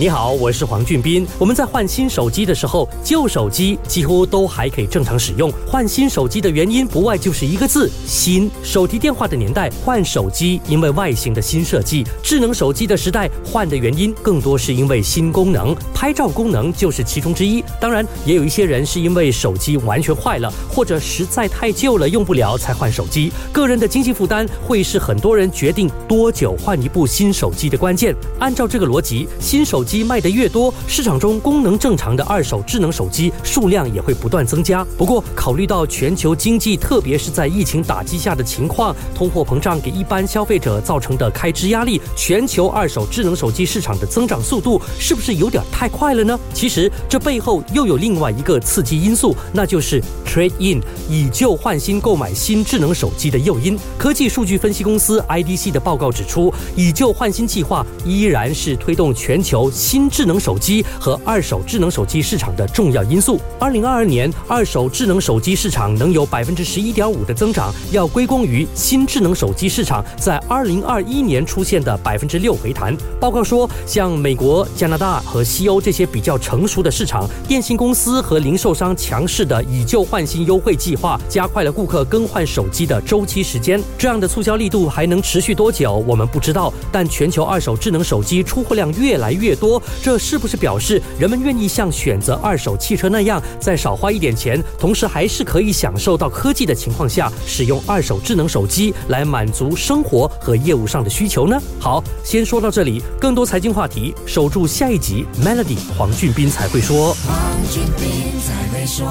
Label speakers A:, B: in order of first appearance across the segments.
A: 你好，我是黄俊斌。我们在换新手机的时候，旧手机几乎都还可以正常使用。换新手机的原因不外就是一个字：新。手提电话的年代换手机，因为外形的新设计；智能手机的时代换的原因更多是因为新功能，拍照功能就是其中之一。当然，也有一些人是因为手机完全坏了，或者实在太旧了用不了才换手机。个人的经济负担会是很多人决定多久换一部新手机的关键。按照这个逻辑，新手机卖得越多，市场中功能正常的二手智能手机数量也会不断增加。不过，考虑到全球经济，特别是在疫情打击下的情况，通货膨胀给一般消费者造成的开支压力，全球二手智能手机市场的增长速度是不是有点太快了呢？其实，这背后又有另外一个刺激因素，那就是 trade in 以旧换新购买新智能手机的诱因。科技数据分析公司 IDC 的报告指出，以旧换新计划依然是推动全球新。智能手机和二手智能手机市场的重要因素。二零二二年，二手智能手机市场能有百分之十一点五的增长，要归功于新智能手机市场在二零二一年出现的百分之六回弹。报告说，像美国、加拿大和西欧这些比较成熟的市场，电信公司和零售商强势的以旧换新优惠计划，加快了顾客更换手机的周期时间。这样的促销力度还能持续多久，我们不知道。但全球二手智能手机出货量越来越多。这是不是表示人们愿意像选择二手汽车那样，在少花一点钱，同时还是可以享受到科技的情况下，使用二手智能手机来满足生活和业务上的需求呢？好，先说到这里，更多财经话题，守住下一集。Melody 黄俊斌才会说。
B: 黄俊斌才没说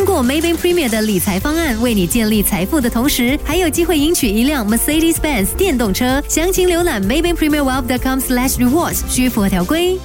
B: 通过 Maybank Premier 的理财方案，为你建立财富的同时，还有机会赢取一辆 Mercedes-Benz 电动车。详情浏览 Maybank Premier Wealth.com/rewards，需符合条规。